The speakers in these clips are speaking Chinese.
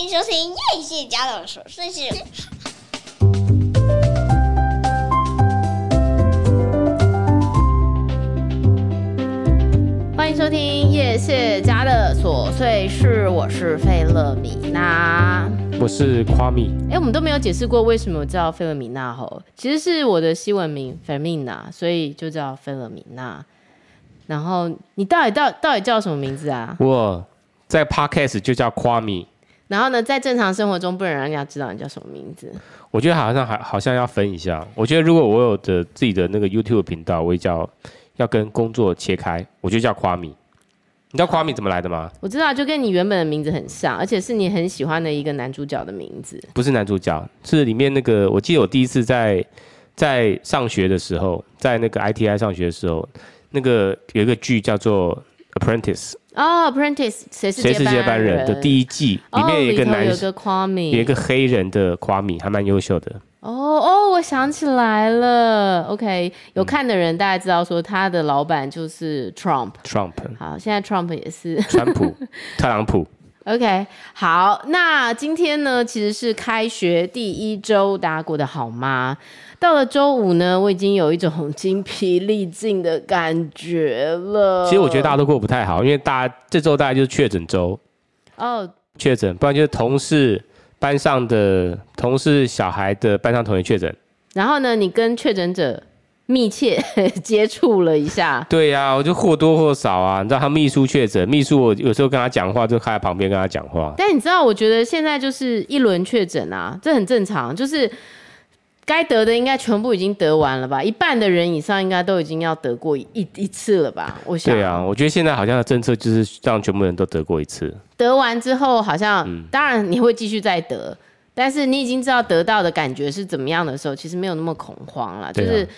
欢迎收听叶谢家的琐碎事。欢迎收听叶谢家的琐碎事，我是费勒米娜，我是夸米。哎，我们都没有解释过为什么我叫费勒米娜吼，其实是我的西文名费米娜，所以就叫费勒米娜。然后你到底到到底叫什么名字啊？我在 Podcast 就叫夸米。然后呢，在正常生活中不能让人家知道你叫什么名字。我觉得好像还好像要分一下。我觉得如果我有的自己的那个 YouTube 频道，我也叫要跟工作切开，我就叫夸米。你知道夸米怎么来的吗？我知道，就跟你原本的名字很像，而且是你很喜欢的一个男主角的名字。不是男主角，是里面那个。我记得我第一次在在上学的时候，在那个 ITI 上学的时候。那个有一个剧叫做《Apprentice》哦，《Apprentice》谁是谁是接班人的第一季，里面有一个男，有个夸米，有一个黑人的夸米，还蛮优秀的。哦哦，我想起来了。OK，有看的人大概知道说他的老板就是 Trump。Trump。好，现在 Trump 也是。川普，特朗普。OK，好，那今天呢，其实是开学第一周，大家过得好吗？到了周五呢，我已经有一种精疲力尽的感觉了。其实我觉得大家都过不太好，因为大家这周大概就是确诊周。哦，确诊，不然就是同事班上的同事小孩的班上同学确诊。然后呢，你跟确诊者密切接触了一下。对呀、啊，我就或多或少啊。你知道他秘书确诊，秘书我有时候跟他讲话就开在旁边跟他讲话。但你知道，我觉得现在就是一轮确诊啊，这很正常，就是。该得的应该全部已经得完了吧？一半的人以上应该都已经要得过一一次了吧？我想。对啊，我觉得现在好像的政策就是让全部人都得过一次。得完之后，好像、嗯、当然你会继续再得，但是你已经知道得到的感觉是怎么样的时候，其实没有那么恐慌了。就是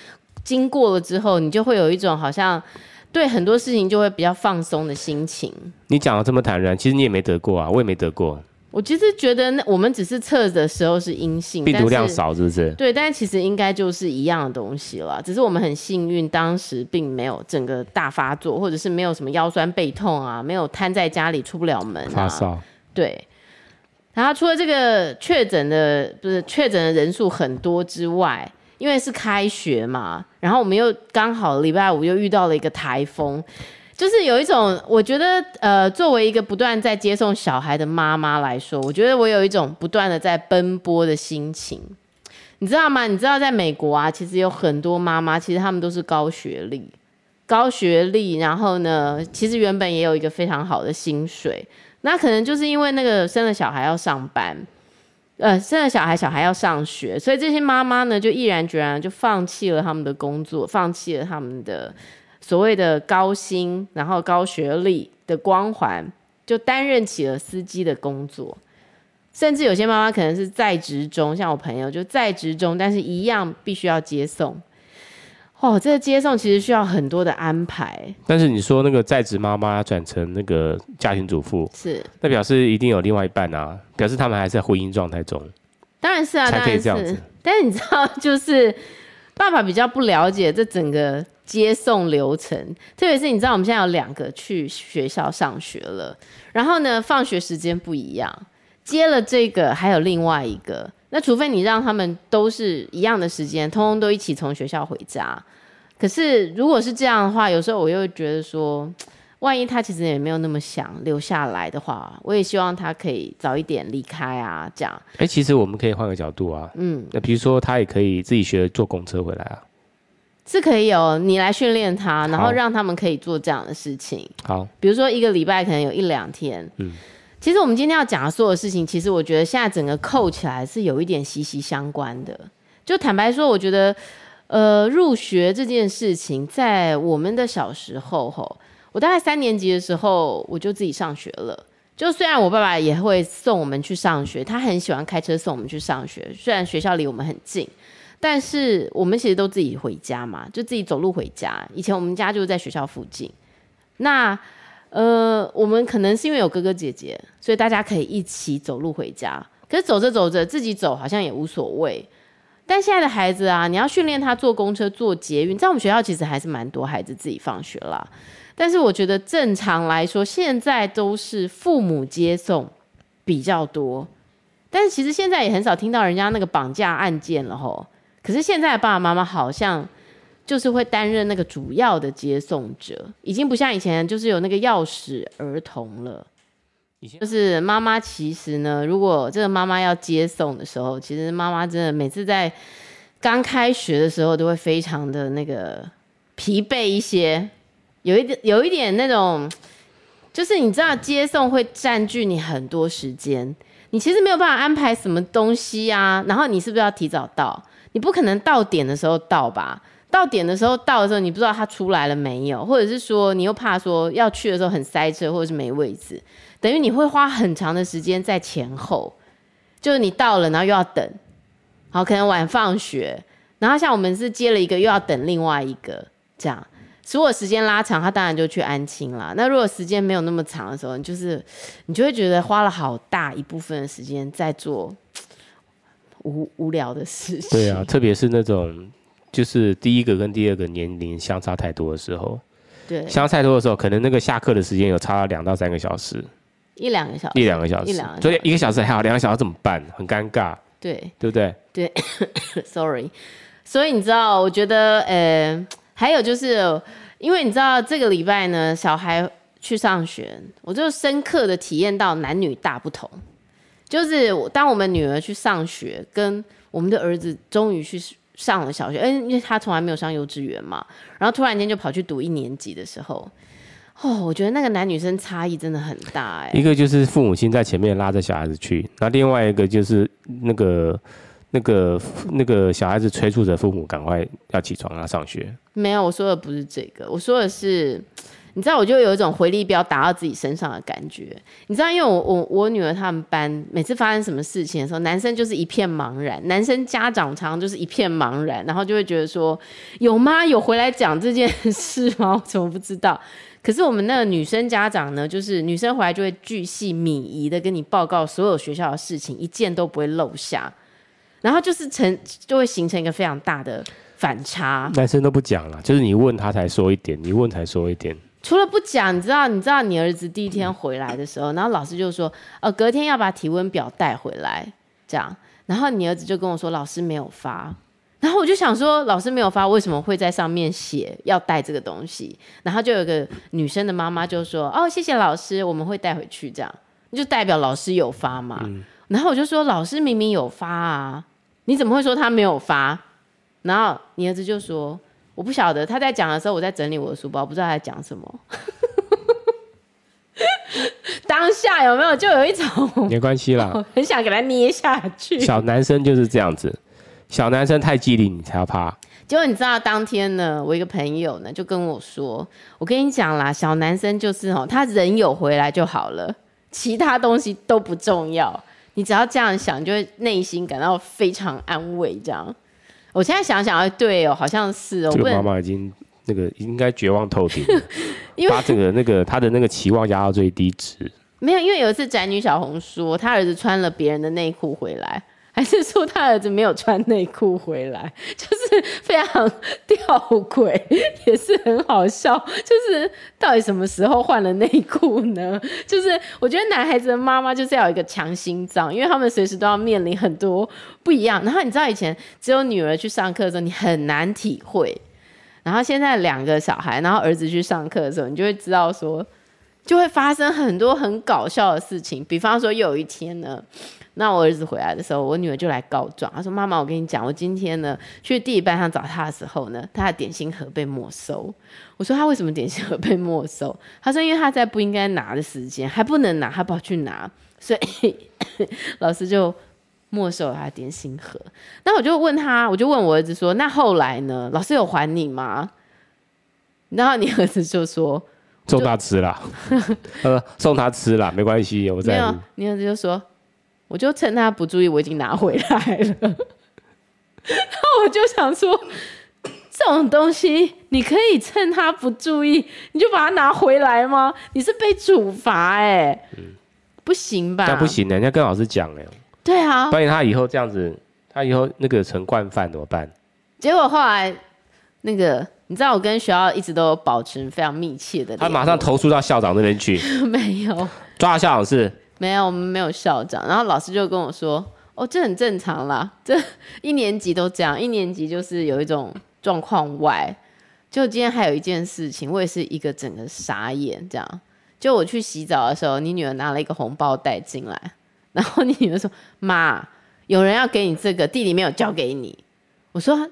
经过了之后，你就会有一种好像对很多事情就会比较放松的心情。你讲的这么坦然，其实你也没得过啊，我也没得过。我其实觉得，那我们只是测的时候是阴性，病毒量少，是不是？对，但是其实应该就是一样的东西了，只是我们很幸运，当时并没有整个大发作，或者是没有什么腰酸背痛啊，没有瘫在家里出不了门啊。发烧。对。然后除了这个确诊的，不是确诊的人数很多之外，因为是开学嘛，然后我们又刚好礼拜五又遇到了一个台风。就是有一种，我觉得，呃，作为一个不断在接送小孩的妈妈来说，我觉得我有一种不断的在奔波的心情，你知道吗？你知道，在美国啊，其实有很多妈妈，其实他们都是高学历，高学历，然后呢，其实原本也有一个非常好的薪水，那可能就是因为那个生了小孩要上班，呃，生了小孩，小孩要上学，所以这些妈妈呢，就毅然决然就放弃了他们的工作，放弃了他们的。所谓的高薪，然后高学历的光环，就担任起了司机的工作，甚至有些妈妈可能是在职中，像我朋友就在职中，但是一样必须要接送。哦，这个接送其实需要很多的安排。但是你说那个在职妈妈转成那个家庭主妇，是那表示一定有另外一半啊，表示他们还是在婚姻状态中。当然是啊，才可以这样子。但是你知道，就是爸爸比较不了解这整个。接送流程，特别是你知道我们现在有两个去学校上学了，然后呢，放学时间不一样，接了这个还有另外一个，那除非你让他们都是一样的时间，通通都一起从学校回家。可是如果是这样的话，有时候我又觉得说，万一他其实也没有那么想留下来的话，我也希望他可以早一点离开啊，这样。哎，其实我们可以换个角度啊，嗯，那比如说他也可以自己学坐公车回来啊。是可以有你来训练他，然后让他们可以做这样的事情。好，比如说一个礼拜可能有一两天。嗯，其实我们今天要讲的所有事情，其实我觉得现在整个扣起来是有一点息息相关的。就坦白说，我觉得，呃，入学这件事情，在我们的小时候，吼，我大概三年级的时候，我就自己上学了。就虽然我爸爸也会送我们去上学，他很喜欢开车送我们去上学，虽然学校离我们很近。但是我们其实都自己回家嘛，就自己走路回家。以前我们家就在学校附近。那呃，我们可能是因为有哥哥姐姐，所以大家可以一起走路回家。可是走着走着，自己走好像也无所谓。但现在的孩子啊，你要训练他坐公车、坐捷运，在我们学校其实还是蛮多孩子自己放学啦。但是我觉得正常来说，现在都是父母接送，比较多。但是其实现在也很少听到人家那个绑架案件了吼。可是现在的爸爸妈妈好像就是会担任那个主要的接送者，已经不像以前就是有那个钥匙儿童了。就是妈妈其实呢，如果这个妈妈要接送的时候，其实妈妈真的每次在刚开学的时候都会非常的那个疲惫一些，有一点有一点那种，就是你知道接送会占据你很多时间。你其实没有办法安排什么东西啊，然后你是不是要提早到？你不可能到点的时候到吧？到点的时候到的时候，你不知道他出来了没有，或者是说你又怕说要去的时候很塞车，或者是没位置，等于你会花很长的时间在前后，就是你到了，然后又要等，好，可能晚放学，然后像我们是接了一个，又要等另外一个，这样。如果时间拉长，他当然就去安亲了。那如果时间没有那么长的时候，你就是你就会觉得花了好大一部分的时间在做无无聊的事情。对啊，特别是那种就是第一个跟第二个年龄相差太多的时候，对，相差太多的时候，可能那个下课的时间有差了两到三个小时，一两个小时，一两个小时，一两个，所以一个小时还好，两个小时怎么办？很尴尬，对，对不对？对，sorry。所以你知道，我觉得呃。还有就是，因为你知道这个礼拜呢，小孩去上学，我就深刻的体验到男女大不同。就是当我们女儿去上学，跟我们的儿子终于去上了小学，因为他从来没有上幼稚园嘛，然后突然间就跑去读一年级的时候，哦，我觉得那个男女生差异真的很大哎。一个就是父母亲在前面拉着小孩子去，那另外一个就是那个。那个那个小孩子催促着父母赶快要起床啊，上学。没有，我说的不是这个，我说的是，你知道，我就有一种回力镖打到自己身上的感觉。你知道，因为我我我女儿他们班每次发生什么事情的时候，男生就是一片茫然，男生家长常常就是一片茫然，然后就会觉得说，有吗？有回来讲这件事吗？我怎么不知道？可是我们那个女生家长呢，就是女生回来就会巨细靡遗的跟你报告所有学校的事情，一件都不会漏下。然后就是成就会形成一个非常大的反差。男生都不讲了，就是你问他才说一点，你问才说一点。除了不讲，你知道，你知道你儿子第一天回来的时候，然后老师就说，呃，隔天要把体温表带回来，这样。然后你儿子就跟我说，老师没有发。然后我就想说，老师没有发，为什么会在上面写要带这个东西？然后就有个女生的妈妈就说，哦，谢谢老师，我们会带回去，这样就代表老师有发嘛。嗯。然后我就说，老师明明有发啊。你怎么会说他没有发？然后你儿子就说：“我不晓得。”他在讲的时候，我在整理我的书包，不知道他在讲什么。当下有没有就有一种没关系啦，很想给他捏下去。小男生就是这样子，小男生太机灵，你才要怕。结果你知道当天呢，我一个朋友呢就跟我说：“我跟你讲啦，小男生就是哦，他人有回来就好了，其他东西都不重要。”你只要这样想，就会内心感到非常安慰。这样，我现在想想，哎对哦，好像是哦。这个妈妈已经那个应该绝望透顶，因为把这个那个他的那个期望压到最低值。没有，因为有一次宅女小红说，她儿子穿了别人的内裤回来。还是说他儿子没有穿内裤回来，就是非常吊诡，也是很好笑。就是到底什么时候换了内裤呢？就是我觉得男孩子的妈妈就是要有一个强心脏，因为他们随时都要面临很多不一样。然后你知道以前只有女儿去上课的时候，你很难体会。然后现在两个小孩，然后儿子去上课的时候，你就会知道说，就会发生很多很搞笑的事情。比方说，有一天呢。那我儿子回来的时候，我女儿就来告状。她说：“妈妈，我跟你讲，我今天呢去地理班上找他的时候呢，他的点心盒被没收。”我说：“他为什么点心盒被没收？”他说：“因为他在不应该拿的时间还不能拿，他跑去拿，所以 老师就没收了他的点心盒。”那我就问他，我就问我儿子说：“那后来呢？老师有还你吗？”然后你儿子就说：“送他吃了。”呃，送他吃了，没关系，我在。没有，你儿子就说。我就趁他不注意，我已经拿回来了。然后我就想说，这种东西你可以趁他不注意，你就把它拿回来吗？你是被处罚哎、欸，嗯，不行吧？那不行的，人家跟老师讲哎。对啊，万一他以后这样子，他以后那个成惯犯怎么办？结果后来那个，你知道我跟学校一直都有保持非常密切的，他马上投诉到校长那边去。没有，抓校长是。没有，我们没有校长。然后老师就跟我说：“哦，这很正常啦，这 一年级都这样，一年级就是有一种状况外。”就今天还有一件事情，我也是一个整个傻眼，这样。就我去洗澡的时候，你女儿拿了一个红包袋进来，然后你女儿说：“妈，有人要给你这个，弟弟没有交给你。”我说：“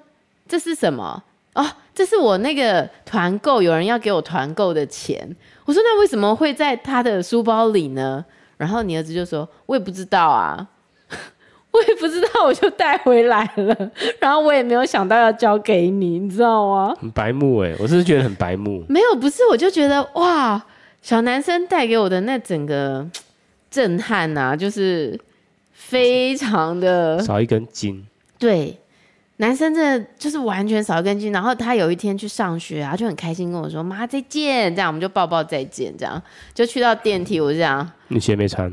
这是什么？哦，这是我那个团购，有人要给我团购的钱。”我说：“那为什么会在他的书包里呢？”然后你儿子就说：“我也不知道啊。”我也不知道，我就带回来了，然后我也没有想到要交给你，你知道吗？很白目哎，我是觉得很白目。没有，不是，我就觉得哇，小男生带给我的那整个 震撼呐、啊，就是非常的少一根筋。对，男生真的就是完全少一根筋。然后他有一天去上学啊，就很开心跟我说：“妈，再见。”这样我们就抱抱再见，这样就去到电梯，我就这样。你鞋没穿。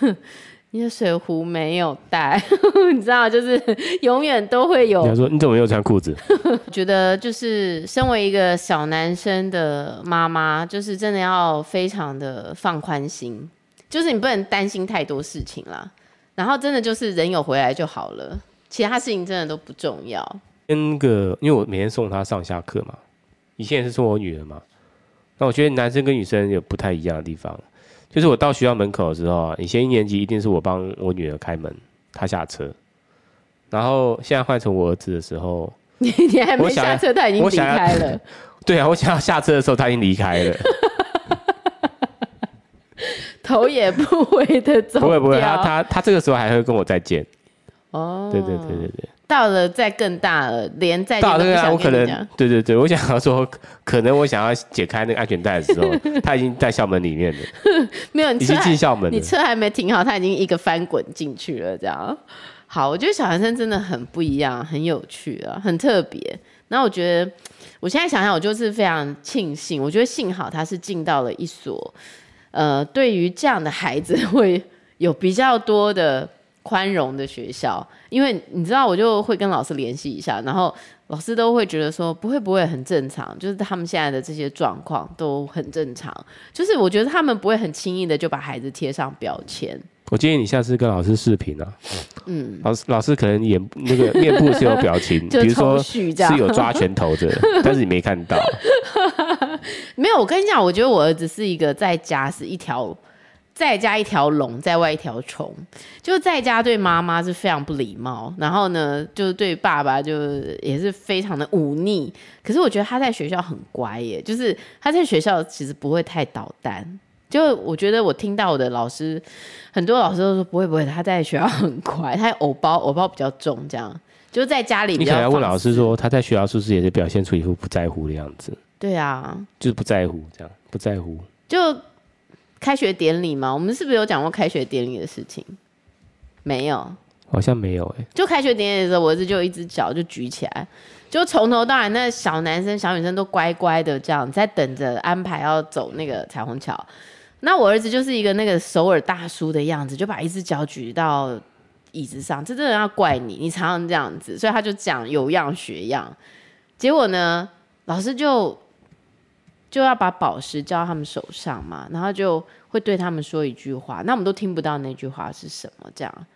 你的水壶没有带，你知道，就是永远都会有。你说你怎么没有穿裤子？觉得就是身为一个小男生的妈妈，就是真的要非常的放宽心，就是你不能担心太多事情啦。然后真的就是人有回来就好了，其他事情真的都不重要。跟那个，因为我每天送她上下课嘛，以前也是送我女儿嘛，那我觉得男生跟女生有不太一样的地方。就是我到学校门口的时候啊，以前一年级一定是我帮我女儿开门，她下车。然后现在换成我儿子的时候，你你还没下车，他已经离开了。对啊，我想要下车的时候，他已经离开了。头也不回的走。不会不会，他他他这个时候还会跟我再见。哦，对对对对对。到了再更大了，连再见都不想跟你讲。对对对，我想要说，可能我想要解开那个安全带的时候，他已经在校门里面了。没有，你已经进校门了，你车还没停好，他已经一个翻滚进去了。这样，好，我觉得小男生真的很不一样，很有趣啊，很特别。那我觉得，我现在想想，我就是非常庆幸，我觉得幸好他是进到了一所，呃，对于这样的孩子会有比较多的。宽容的学校，因为你知道，我就会跟老师联系一下，然后老师都会觉得说不会不会很正常，就是他们现在的这些状况都很正常，就是我觉得他们不会很轻易的就把孩子贴上标签。我建议你下次跟老师视频啊，嗯，老师老师可能眼那个面部是有表情，比如说是有抓拳头的，但是你没看到。没有，我跟你讲，我觉得我儿子是一个在家是一条。在家一条龙，在外一条虫。就在家对妈妈是非常不礼貌，然后呢，就是对爸爸就也是非常的忤逆。可是我觉得他在学校很乖耶，就是他在学校其实不会太捣蛋。就我觉得我听到我的老师，很多老师都说不会不会，他在学校很乖，他偶包偶包比较重，这样就在家里比较。你可能要问老师说，他在学校是不是也是表现出一副不在乎的样子？对啊，就是不在乎这样，不在乎就。开学典礼吗？我们是不是有讲过开学典礼的事情？没有，好像没有哎、欸。就开学典礼的时候，我儿子就一只脚就举起来，就从头到尾，那小男生、小女生都乖乖的这样在等着安排要走那个彩虹桥。那我儿子就是一个那个首尔大叔的样子，就把一只脚举到椅子上。这真的要怪你，你常常这样子，所以他就讲有样学样。结果呢，老师就。就要把宝石交到他们手上嘛，然后就会对他们说一句话，那我们都听不到那句话是什么。这样，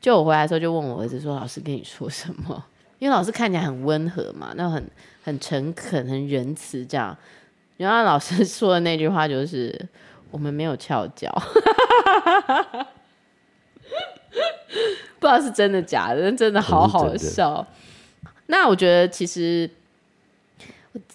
就我回来的时候就问我儿子说：“老师跟你说什么？” 因为老师看起来很温和嘛，那很很诚恳、很仁慈这样。然后老师说的那句话就是：“我们没有翘脚。”不知道是真的假的，真的好好笑。那我觉得其实。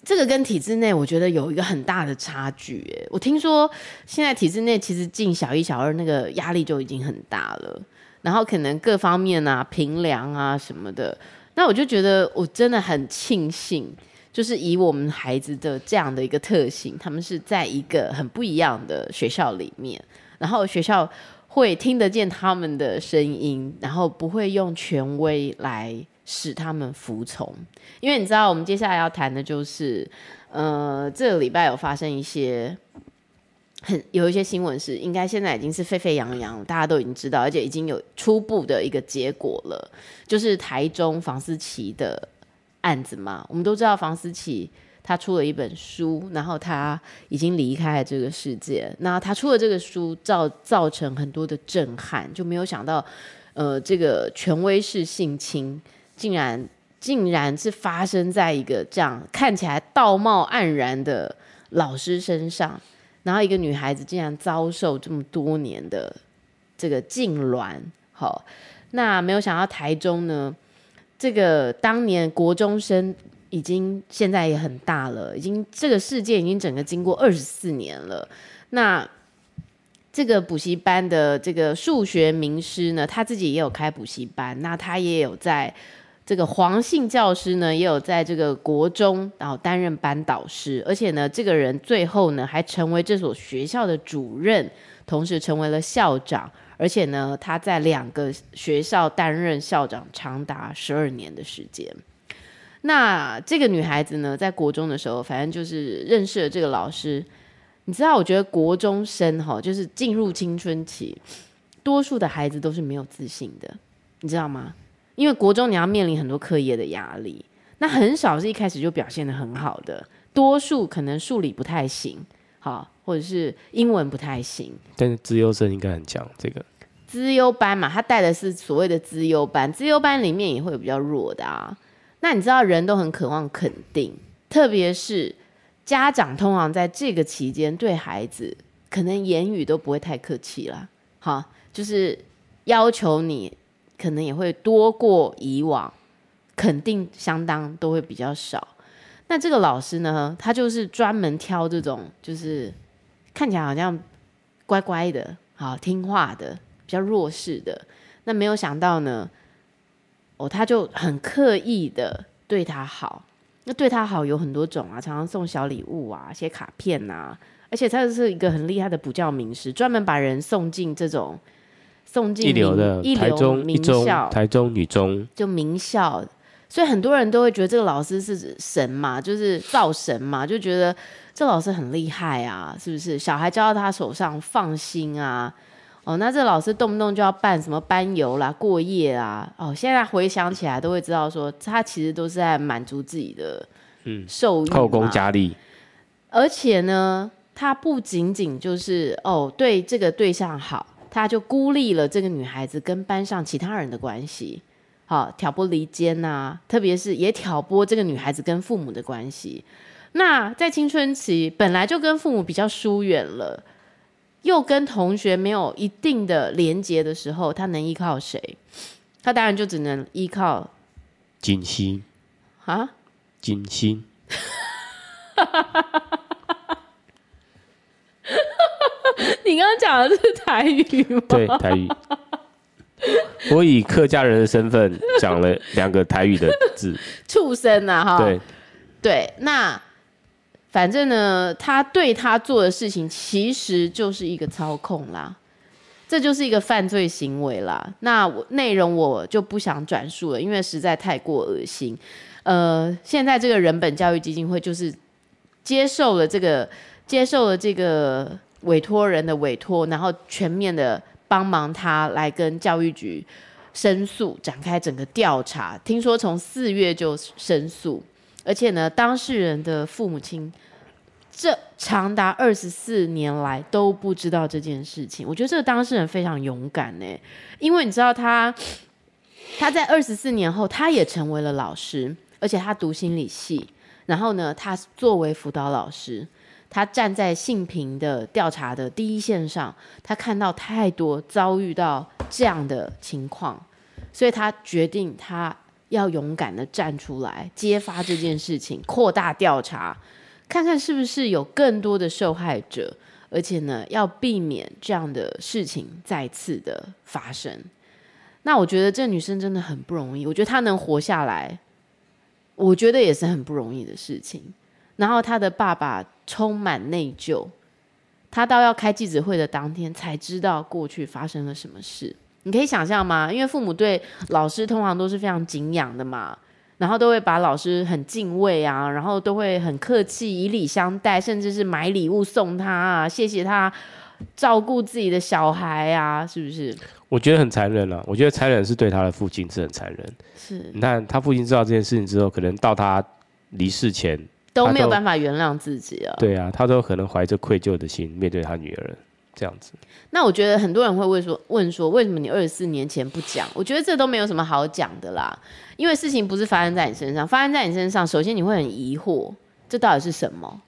这个跟体制内我觉得有一个很大的差距，哎，我听说现在体制内其实进小一、小二那个压力就已经很大了，然后可能各方面啊、评量啊什么的，那我就觉得我真的很庆幸，就是以我们孩子的这样的一个特性，他们是在一个很不一样的学校里面，然后学校会听得见他们的声音，然后不会用权威来。使他们服从，因为你知道，我们接下来要谈的就是，呃，这个礼拜有发生一些很有一些新闻，是应该现在已经是沸沸扬扬，大家都已经知道，而且已经有初步的一个结果了，就是台中房思琪的案子嘛。我们都知道房思琪他出了一本书，然后他已经离开了这个世界。那他出了这个书，造造成很多的震撼，就没有想到，呃，这个权威式性侵竟然竟然是发生在一个这样看起来道貌岸然的老师身上，然后一个女孩子竟然遭受这么多年的这个痉挛。好，那没有想到台中呢，这个当年国中生已经现在也很大了，已经这个事件已经整个经过二十四年了。那这个补习班的这个数学名师呢，他自己也有开补习班，那他也有在这个黄姓教师呢，也有在这个国中然后担任班导师，而且呢，这个人最后呢还成为这所学校的主任，同时成为了校长。而且呢，他在两个学校担任校长长达十二年的时间。那这个女孩子呢，在国中的时候，反正就是认识了这个老师。你知道，我觉得国中生哈，就是进入青春期，多数的孩子都是没有自信的，你知道吗？因为国中你要面临很多课业的压力，那很少是一开始就表现的很好的，多数可能数理不太行。好，或者是英文不太行，但是资优生应该很强。这个资优班嘛，他带的是所谓的资优班，资优班里面也会有比较弱的啊。那你知道人都很渴望肯定，特别是家长通常在这个期间对孩子可能言语都不会太客气了。好，就是要求你可能也会多过以往，肯定相当都会比较少。那这个老师呢，他就是专门挑这种，就是看起来好像乖乖的、好听话的、比较弱势的。那没有想到呢，哦，他就很刻意的对他好。那对他好有很多种啊，常常送小礼物啊，写卡片、啊。而且他是一个很厉害的补教名师，专门把人送进这种送进一流的一流名校，台中女中就名校。所以很多人都会觉得这个老师是神嘛，就是造神嘛，就觉得这老师很厉害啊，是不是？小孩交到他手上放心啊。哦，那这老师动不动就要办什么班游啦、过夜啊。哦，现在回想起来都会知道说，他其实都是在满足自己的嗯受益，后宫佳丽。而且呢，他不仅仅就是哦对这个对象好，他就孤立了这个女孩子跟班上其他人的关系。好，挑拨离间呐，特别是也挑拨这个女孩子跟父母的关系。那在青春期本来就跟父母比较疏远了，又跟同学没有一定的连接的时候，他能依靠谁？他当然就只能依靠锦溪啊，锦溪。你刚刚讲的是台语吗？对，台语。我以客家人的身份讲了两个台语的字，畜生啊！哈，对对，那反正呢，他对他做的事情其实就是一个操控啦，这就是一个犯罪行为啦。那我内容我就不想转述了，因为实在太过恶心。呃，现在这个人本教育基金会就是接受了这个接受了这个委托人的委托，然后全面的。帮忙他来跟教育局申诉，展开整个调查。听说从四月就申诉，而且呢，当事人的父母亲这长达二十四年来都不知道这件事情。我觉得这个当事人非常勇敢呢，因为你知道他他在二十四年后，他也成为了老师，而且他读心理系，然后呢，他作为辅导老师。他站在性平的调查的第一线上，他看到太多遭遇到这样的情况，所以他决定他要勇敢的站出来，揭发这件事情，扩大调查，看看是不是有更多的受害者，而且呢，要避免这样的事情再次的发生。那我觉得这女生真的很不容易，我觉得她能活下来，我觉得也是很不容易的事情。然后她的爸爸充满内疚，他到要开记者会的当天才知道过去发生了什么事。你可以想象吗？因为父母对老师通常都是非常敬仰的嘛，然后都会把老师很敬畏啊，然后都会很客气以礼相待，甚至是买礼物送他啊，谢谢他照顾自己的小孩啊，是不是？我觉得很残忍啊，我觉得残忍是对他的父亲是很残忍。是，你看他父亲知道这件事情之后，可能到他离世前。都没有办法原谅自己啊。对啊，他都可能怀着愧疚的心面对他女儿这样子。那我觉得很多人会问说，问说为什么你二十四年前不讲？我觉得这都没有什么好讲的啦，因为事情不是发生在你身上，发生在你身上，首先你会很疑惑，这到底是什么？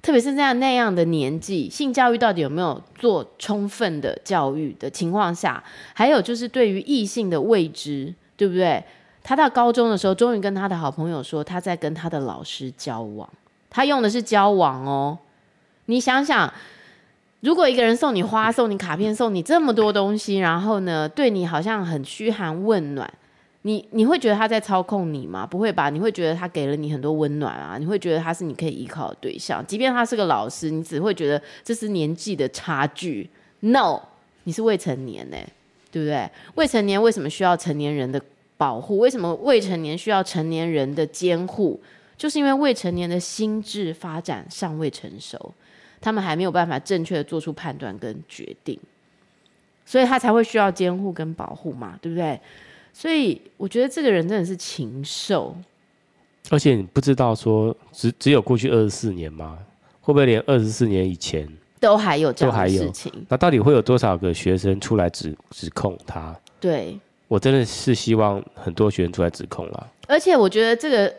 特别是这样那样的年纪，性教育到底有没有做充分的教育的情况下，还有就是对于异性的未知，对不对？他到高中的时候，终于跟他的好朋友说他在跟他的老师交往，他用的是交往哦。你想想，如果一个人送你花、送你卡片、送你这么多东西，然后呢，对你好像很嘘寒问暖。你你会觉得他在操控你吗？不会吧？你会觉得他给了你很多温暖啊？你会觉得他是你可以依靠的对象？即便他是个老师，你只会觉得这是年纪的差距。No，你是未成年呢，对不对？未成年为什么需要成年人的保护？为什么未成年需要成年人的监护？就是因为未成年的心智发展尚未成熟，他们还没有办法正确的做出判断跟决定，所以他才会需要监护跟保护嘛，对不对？所以我觉得这个人真的是禽兽，而且你不知道说只只有过去二十四年吗？会不会连二十四年以前都还有这样的事情？那到底会有多少个学生出来指指控他？对，我真的是希望很多学生出来指控了。而且我觉得这个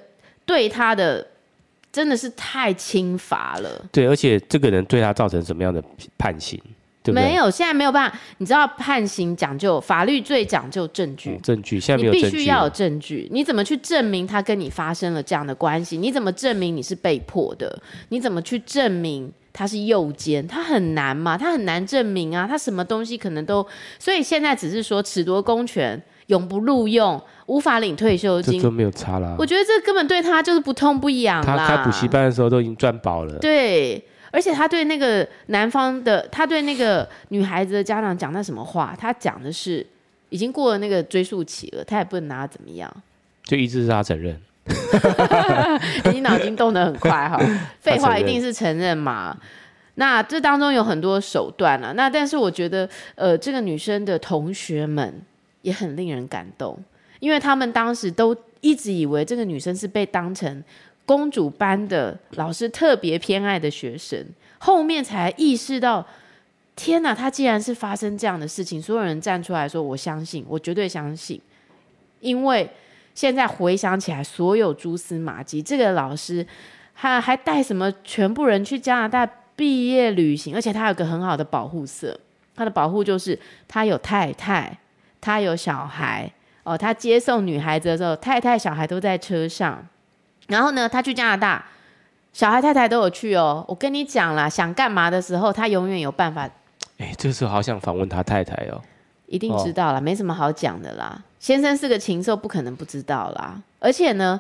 对他的真的是太轻罚了。对，而且这个人对他造成什么样的判刑？对对没有，现在没有办法。你知道判刑讲究法律最讲究证据，嗯、证据现在没有证据，你必须要有证据。你怎么去证明他跟你发生了这样的关系？你怎么证明你是被迫的？你怎么去证明他是诱奸？他很难嘛？他很难证明啊！他什么东西可能都……所以现在只是说褫夺公权，永不录用，无法领退休金，这都没有差啦。我觉得这根本对他就是不痛不痒啦。他开补习班的时候都已经赚饱了。对。而且他对那个男方的，他对那个女孩子的家长讲那什么话？他讲的是已经过了那个追溯期了，他也不能拿他怎么样，就一直是他承认。你脑筋动得很快哈，废话一定是承认嘛。那这当中有很多手段啊。那但是我觉得，呃，这个女生的同学们也很令人感动，因为他们当时都一直以为这个女生是被当成。公主班的老师特别偏爱的学生，后面才意识到，天哪！他既然是发生这样的事情，所有人站出来说：“我相信，我绝对相信。”因为现在回想起来，所有蛛丝马迹，这个老师他还带什么全部人去加拿大毕业旅行，而且他有个很好的保护色，他的保护就是他有太太，他有小孩哦，他接送女孩子的时候，太太小孩都在车上。然后呢，他去加拿大，小孩太太都有去哦。我跟你讲啦，想干嘛的时候，他永远有办法。哎，这个时候好想访问他太太哦。一定知道啦，哦、没什么好讲的啦。先生是个禽兽，不可能不知道啦。而且呢，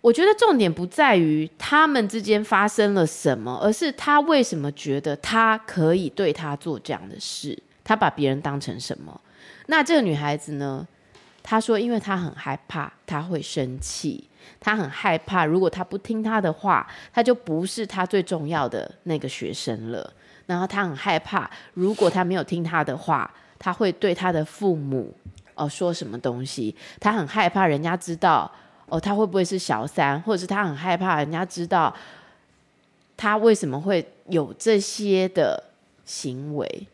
我觉得重点不在于他们之间发生了什么，而是他为什么觉得他可以对他做这样的事？他把别人当成什么？那这个女孩子呢？她说，因为她很害怕，她会生气。他很害怕，如果他不听他的话，他就不是他最重要的那个学生了。然后他很害怕，如果他没有听他的话，他会对他的父母哦说什么东西。他很害怕人家知道哦，他会不会是小三，或者是他很害怕人家知道他为什么会有这些的行为。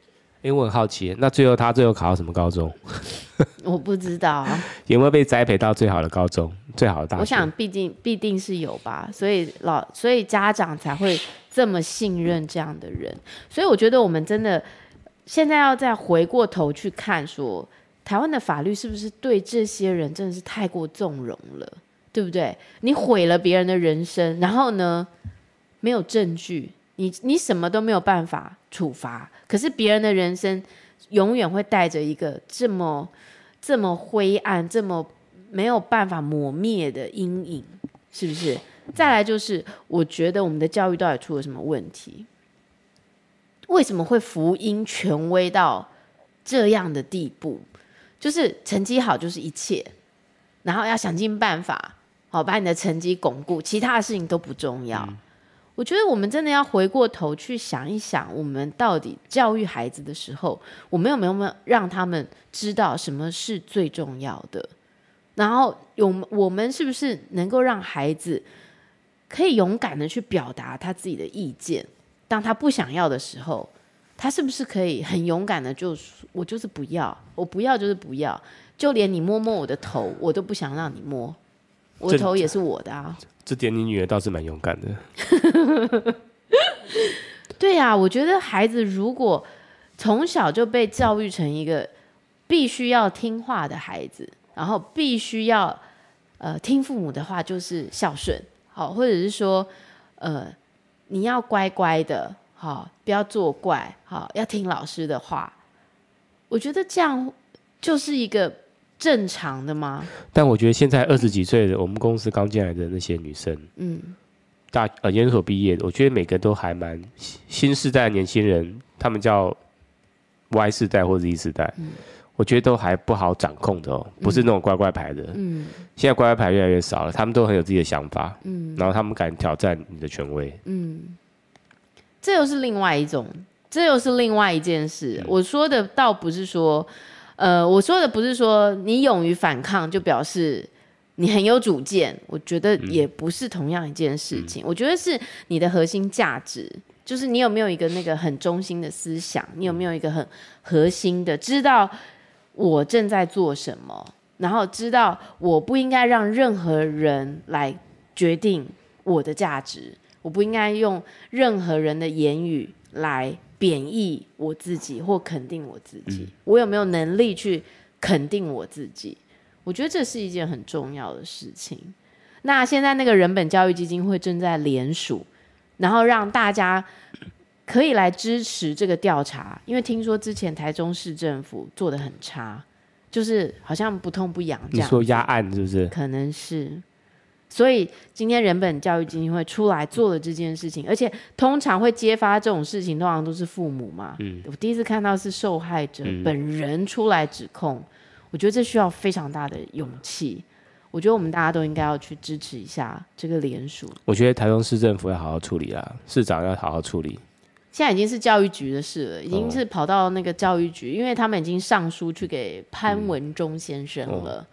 因为我很好奇，那最后他最后考到什么高中？我不知道啊。有没有被栽培到最好的高中、最好的？我想必定必定是有吧，所以老所以家长才会这么信任这样的人。所以我觉得我们真的现在要再回过头去看，说台湾的法律是不是对这些人真的是太过纵容了，对不对？你毁了别人的人生，然后呢，没有证据。你你什么都没有办法处罚，可是别人的人生永远会带着一个这么这么灰暗、这么没有办法磨灭的阴影，是不是？再来就是，我觉得我们的教育到底出了什么问题？为什么会福音权威到这样的地步？就是成绩好就是一切，然后要想尽办法好把你的成绩巩固，其他的事情都不重要。嗯我觉得我们真的要回过头去想一想，我们到底教育孩子的时候，我们有没有让他们知道什么是最重要的？然后有我们是不是能够让孩子可以勇敢的去表达他自己的意见。当他不想要的时候，他是不是可以很勇敢的就我就是不要，我不要就是不要，就连你摸摸我的头，我都不想让你摸，我的头也是我的啊。这，这点你女儿倒是蛮勇敢的。对呀、啊，我觉得孩子如果从小就被教育成一个必须要听话的孩子，然后必须要呃听父母的话，就是孝顺，好，或者是说呃。你要乖乖的，好，不要作怪，好，要听老师的话。我觉得这样就是一个正常的吗？但我觉得现在二十几岁的我们公司刚进来的那些女生，嗯，大呃研究所毕业的，我觉得每个都还蛮新世代的年轻人，他们叫 Y 世代或者 Z 世代。嗯我觉得都还不好掌控的哦，不是那种乖乖牌的。嗯，现在乖乖牌越来越少了，他们都很有自己的想法。嗯，然后他们敢挑战你的权威。嗯，这又是另外一种，这又是另外一件事。嗯，我说的倒不是说，呃，我说的不是说你勇于反抗就表示你很有主见。我觉得也不是同样一件事情。嗯，我觉得是你的核心价值，就是你有没有一个那个很中心的思想，你有没有一个很核心的知道。我正在做什么，然后知道我不应该让任何人来决定我的价值，我不应该用任何人的言语来贬义我自己或肯定我自己。嗯。我有没有能力去肯定我自己？我觉得这是一件很重要的事情。那现在那个人本教育基金会正在联署，然后让大家。可以来支持这个调查，因为听说之前台中市政府做的很差，就是好像不痛不痒这样。你说压案是不是？可能是。所以今天人本教育基金会出来做了这件事情，而且通常会揭发这种事情，通常都是父母嘛。嗯。我第一次看到是受害者本人出来指控，嗯、我觉得这需要非常大的勇气。我觉得我们大家都应该要去支持一下这个联署。我觉得台中市政府要好好处理啦，市长要好好处理。现在已经是教育局的事了，已经是跑到那个教育局，哦、因为他们已经上书去给潘文忠先生了。嗯哦、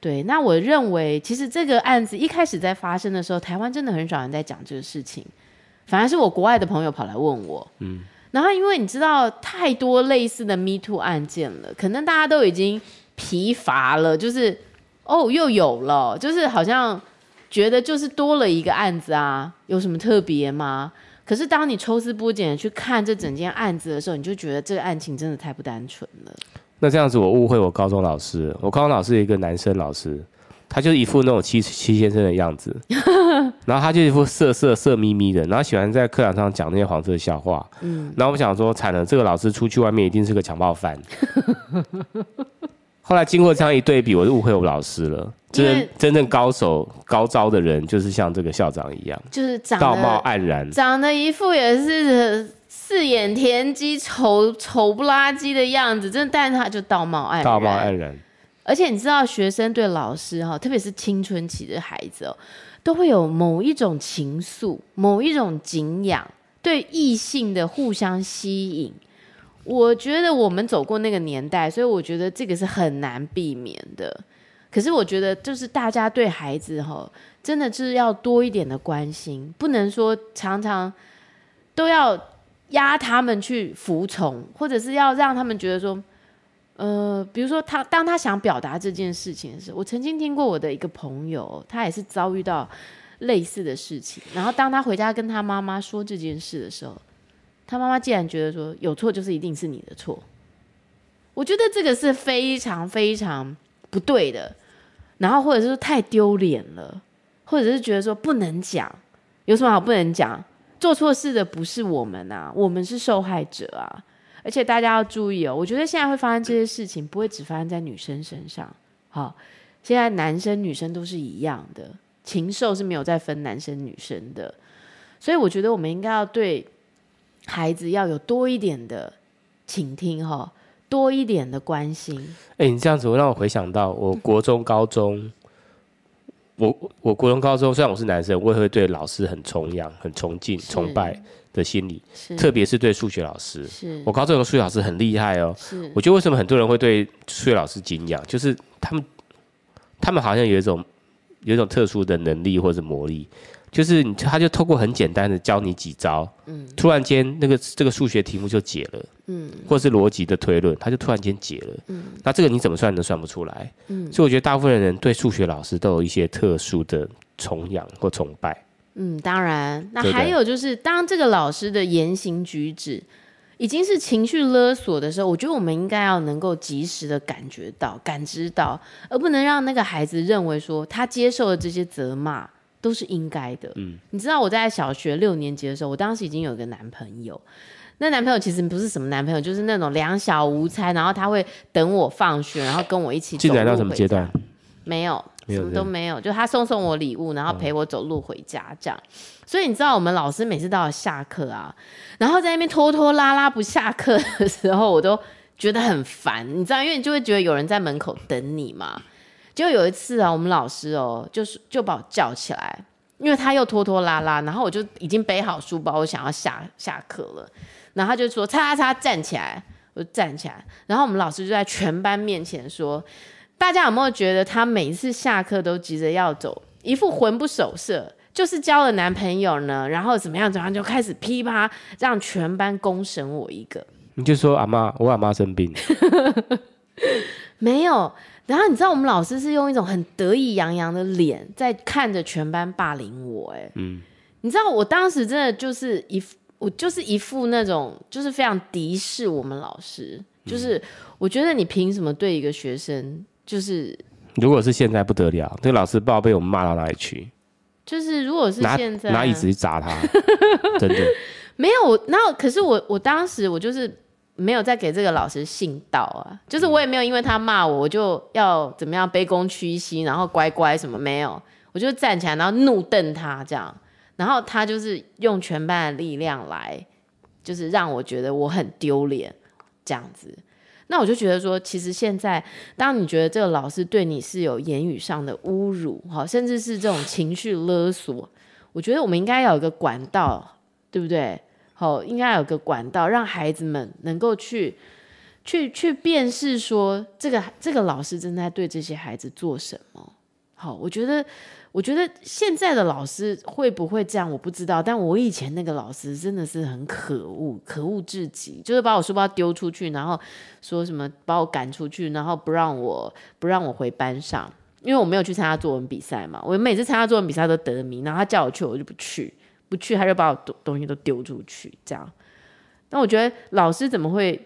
对，那我认为其实这个案子一开始在发生的时候，台湾真的很少人在讲这个事情，反而是我国外的朋友跑来问我。嗯，然后因为你知道太多类似的 Me Too 案件了，可能大家都已经疲乏了，就是哦又有了，就是好像觉得就是多了一个案子啊，有什么特别吗？可是，当你抽丝剥茧的去看这整件案子的时候，你就觉得这个案情真的太不单纯了。那这样子，我误会我高中老师。我高中老师一个男生老师，他就是一副那种七七先生的样子，然后他就一副色色色眯眯的，然后喜欢在课堂上讲那些黄色笑话。嗯，然后我想说，惨了，这个老师出去外面一定是个强暴犯。后来经过这样一对比，我就误会我老师了。真真正高手高招的人，就是像这个校长一样，就是道貌岸然，长得一副也是四眼田鸡、丑丑不拉几的样子。真的，但是他就道貌岸然，道貌岸然。而且你知道，学生对老师哈，特别是青春期的孩子哦，都会有某一种情愫、某一种敬仰，对异性的互相吸引。我觉得我们走过那个年代，所以我觉得这个是很难避免的。可是我觉得，就是大家对孩子哈，真的是要多一点的关心，不能说常常都要压他们去服从，或者是要让他们觉得说，呃，比如说他当他想表达这件事情的时候，我曾经听过我的一个朋友，他也是遭遇到类似的事情，然后当他回家跟他妈妈说这件事的时候。他妈妈既然觉得说有错就是一定是你的错，我觉得这个是非常非常不对的，然后或者是说太丢脸了，或者是觉得说不能讲，有什么好不能讲？做错事的不是我们啊，我们是受害者啊！而且大家要注意哦，我觉得现在会发生这些事情，不会只发生在女生身上，好，现在男生女生都是一样的，禽兽是没有再分男生女生的，所以我觉得我们应该要对。孩子要有多一点的倾听哈，多一点的关心。哎、欸，你这样子会让我回想到我国中、高中，我我国中、高中虽然我是男生，我也会对老师很崇仰、很崇敬、崇拜的心理，特别是对数学老师。是我高中有个数学老师很厉害哦。是我觉得为什么很多人会对数学老师敬仰，就是他们他们好像有一种有一种特殊的能力或者魔力。就是他就透过很简单的教你几招，嗯，突然间那个这个数学题目就解了，嗯，或是逻辑的推论，他就突然间解了，嗯，那这个你怎么算都算不出来，嗯，所以我觉得大部分人对数学老师都有一些特殊的崇仰或崇拜，嗯，当然，那还有就是当这个老师的言行举止已经是情绪勒索的时候，我觉得我们应该要能够及时的感觉到、感知到，而不能让那个孩子认为说他接受了这些责骂。都是应该的。嗯，你知道我在小学六年级的时候，我当时已经有一个男朋友。那男朋友其实不是什么男朋友，就是那种两小无猜，然后他会等我放学，然后跟我一起。进来到什么阶段？没有，什么都没有，就他送送我礼物，然后陪我走路回家这样。嗯。所以你知道，我们老师每次到了下课啊，然后在那边拖拖拉拉不下课的时候，我都觉得很烦。你知道，因为你就会觉得有人在门口等你嘛。就有一次啊，我们老师哦，就是就把我叫起来，因为他又拖拖拉拉，然后我就已经背好书包，我想要下下课了，然后他就说：“叉叉叉，站起来！”我就站起来，然后我们老师就在全班面前说：“大家有没有觉得他每一次下课都急着要走，一副魂不守舍，就是交了男朋友呢？然后怎么样怎么样，就开始噼啪让全班公审我一个。”你就说：“阿妈，我阿妈生病。”没有。然后你知道我们老师是用一种很得意洋洋的脸在看着全班霸凌我，哎，嗯，你知道我当时真的就是一副，我就是一副那种就是非常敌视我们老师，就是我觉得你凭什么对一个学生就是，如果是现在不得了，这个老师不知道被我们骂到哪里去，就是如果是现在拿椅子去砸他，真的。没有，然后可是我我当时我就是。没有再给这个老师信道啊，就是我也没有因为他骂我，我就要怎么样卑躬屈膝，然后乖乖什么没有，我就站起来，然后怒瞪他这样，然后他就是用全班的力量来，就是让我觉得我很丢脸这样子。那我就觉得说，其实现在当你觉得这个老师对你是有言语上的侮辱，哈，甚至是这种情绪勒索，我觉得我们应该要有个管道，对不对？好，应该有个管道，让孩子们能够去、去、去辨识，说这个这个老师正在对这些孩子做什么。好，我觉得，我觉得现在的老师会不会这样，我不知道。但我以前那个老师真的是很可恶，可恶至极，就是把我书包丢出去，然后说什么把我赶出去，然后不让我不让我回班上，因为我没有去参加作文比赛嘛。我每次参加作文比赛都得名，然后他叫我去，我就不去。不去，他就把我东东西都丢出去，这样。那我觉得老师怎么会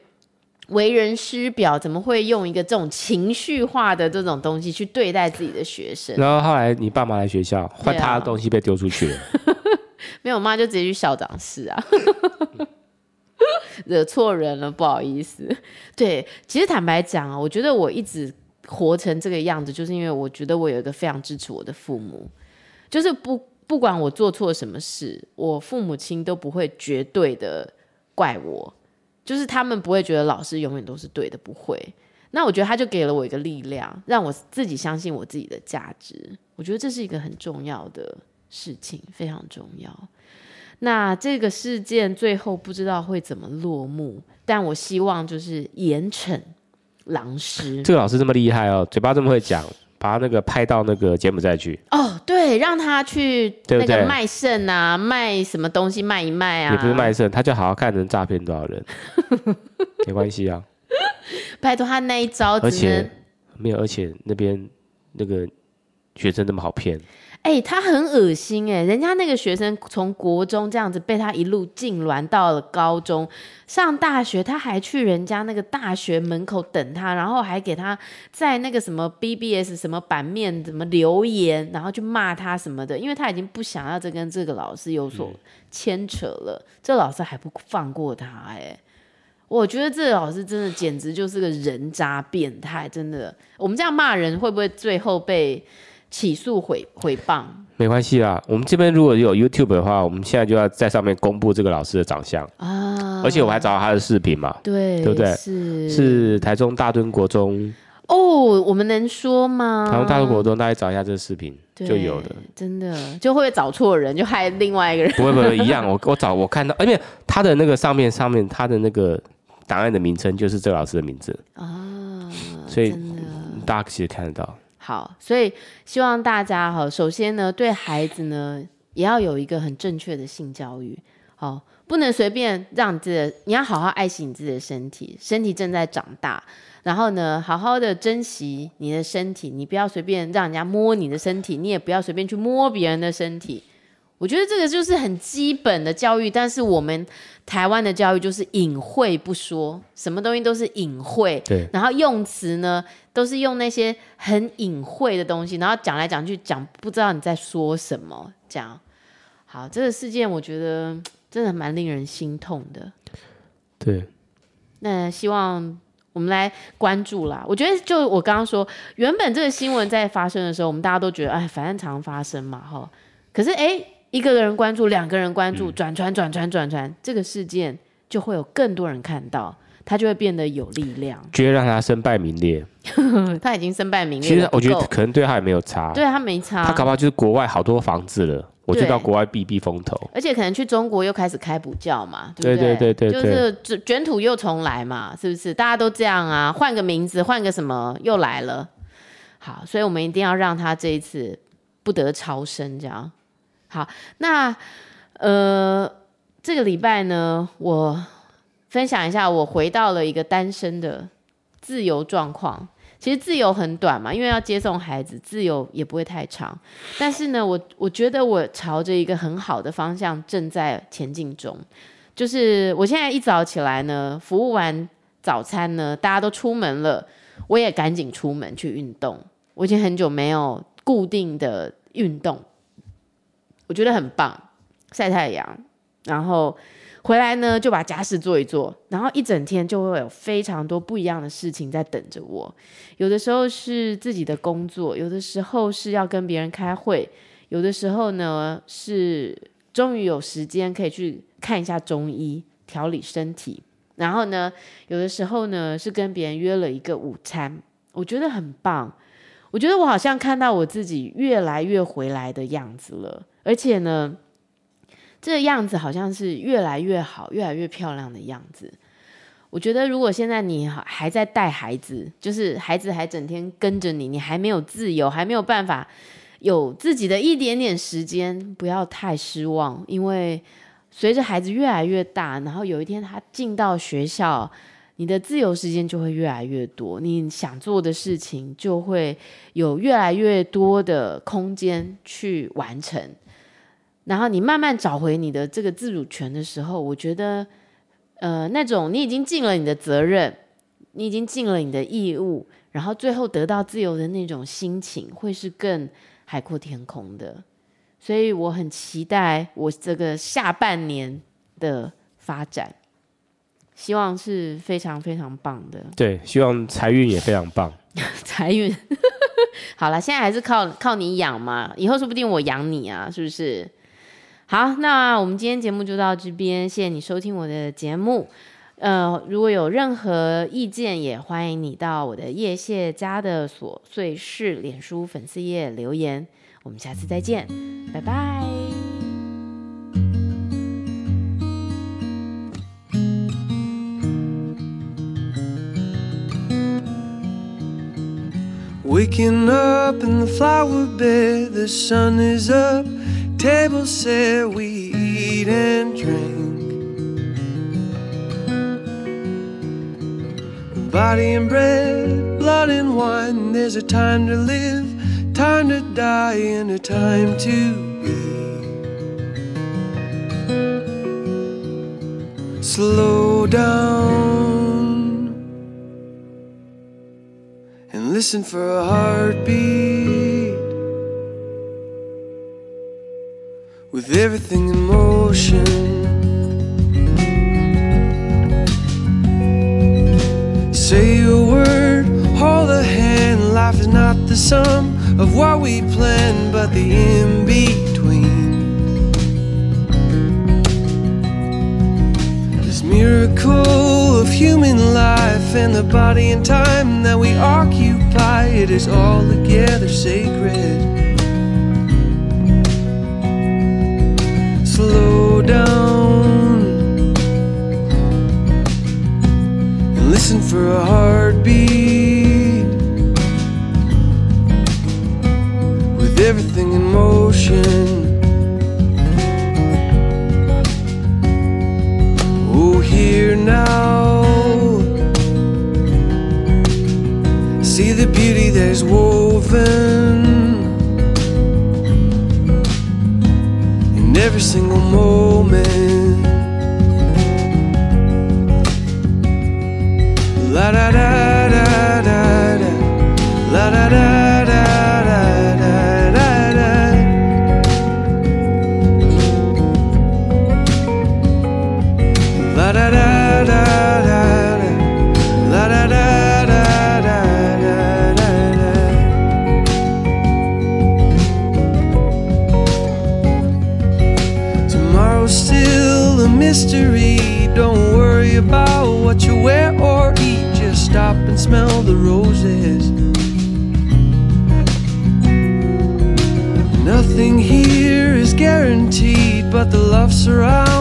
为人师表？怎么会用一个这种情绪化的这种东西去对待自己的学生？然后后来你爸妈来学校，换他的东西被丢出去了。没有，我妈就直接去校长室啊，惹错人了，不好意思。对，其实坦白讲啊，我觉得我一直活成这个样子，就是因为我觉得我有一个非常支持我的父母，就是不。不管我做错什么事，我父母亲都不会绝对的怪我，就是他们不会觉得老师永远都是对的，不会。那我觉得他就给了我一个力量，让我自己相信我自己的价值。我觉得这是一个很重要的事情，非常重要。那这个事件最后不知道会怎么落幕，但我希望就是严惩狼师。这个老师这么厉害哦，嘴巴这么会讲。把他那个派到那个柬埔寨去哦，对，让他去那个卖肾啊，卖什么东西卖一卖啊？也不是卖肾，他就好好看能诈骗多少人，没关系啊。拜托他那一招，而且没有，而且那边那个学生那么好骗。哎、欸，他很恶心哎！人家那个学生从国中这样子被他一路痉挛到了高中，上大学他还去人家那个大学门口等他，然后还给他在那个什么 BBS 什么版面怎么留言，然后去骂他什么的，因为他已经不想要再跟这个老师有所牵扯了。嗯、这老师还不放过他哎！我觉得这个老师真的简直就是个人渣变态，真的。我们这样骂人会不会最后被？起诉毁毁谤。没关系啦，我们这边如果有 YouTube 的话，我们现在就要在上面公布这个老师的长相。啊，而且我还找到他的视频嘛，对，对不对？是。是台中大墩国中哦，我们能说吗？台中大墩国中，大家找一下这个视频就有的，真的。就会找错人，就害另外一个人，不会不会一样，我我找我看到，而且他的那个上面上面他的那个档案的名称就是这个老师的名字。啊，所以大家其实看得到。好，所以希望大家哈，首先呢，对孩子呢，也要有一个很正确的性教育。好，不能随便让这，你要好好爱惜你自己的身体，身体正在长大。然后呢，好好的珍惜你的身体，你不要随便让人家摸你的身体，你也不要随便去摸别人的身体。我觉得这个就是很基本的教育，但是我们台湾的教育就是隐晦不说，什么东西都是隐晦，对，然后用词呢都是用那些很隐晦的东西，然后讲来讲去讲不知道你在说什么，这样。好，这个事件我觉得真的蛮令人心痛的。对，那希望。我们来关注啦。我觉得，就我刚刚说，原本这个新闻在发生的时候，我们大家都觉得，哎，反正常发生嘛，哈。可是，哎，一个人关注，两个人关注，转传、转传、转传，这个事件就会有更多人看到，它就会变得有力量，觉得让他身败名裂。他已经身败名裂。其实我觉得可能对他也没有差，对他没差。他搞不好就是国外好多房子了。我就到国外避避风头，而且可能去中国又开始开补教嘛，对不对？对对对对，就是卷土又重来嘛，是不是？大家都这样啊，换个名字，换个什么又来了。好，所以我们一定要让他这一次不得超生，这样。好，那呃，这个礼拜呢，我分享一下，我回到了一个单身的自由状况。其实自由很短嘛，因为要接送孩子，自由也不会太长。但是呢，我我觉得我朝着一个很好的方向正在前进中。就是我现在一早起来呢，服务完早餐呢，大家都出门了，我也赶紧出门去运动。我已经很久没有固定的运动，我觉得很棒，晒太阳，然后。回来呢，就把家事做一做，然后一整天就会有非常多不一样的事情在等着我。有的时候是自己的工作，有的时候是要跟别人开会，有的时候呢是终于有时间可以去看一下中医调理身体，然后呢，有的时候呢是跟别人约了一个午餐，我觉得很棒。我觉得我好像看到我自己越来越回来的样子了，而且呢。这个样子好像是越来越好、越来越漂亮的样子。我觉得，如果现在你还在带孩子，就是孩子还整天跟着你，你还没有自由，还没有办法有自己的一点点时间，不要太失望。因为随着孩子越来越大，然后有一天他进到学校，你的自由时间就会越来越多，你想做的事情就会有越来越多的空间去完成。然后你慢慢找回你的这个自主权的时候，我觉得，呃，那种你已经尽了你的责任，你已经尽了你的义务，然后最后得到自由的那种心情，会是更海阔天空的。所以我很期待我这个下半年的发展，希望是非常非常棒的。对，希望财运也非常棒。财运，好了，现在还是靠靠你养嘛，以后说不定我养你啊，是不是？好，那我们今天节目就到这边，谢谢你收听我的节目。呃，如果有任何意见，也欢迎你到我的叶谢家的琐碎事脸书粉丝页留言。我们下次再见，拜拜。Waking up in the flower bed, the sun is up. Table set, we eat and drink. Body and bread, blood and wine. There's a time to live, time to die, and a time to be. Slow down and listen for a heartbeat. With everything in motion. Say a word, hold a hand. Life is not the sum of what we plan, but the in between. This miracle of human life and the body and time that we occupy, it is all together sacred. slow down and listen for a heartbeat with everything in motion. Oh, here now, see the beauty there's war. Every single moment. wraps around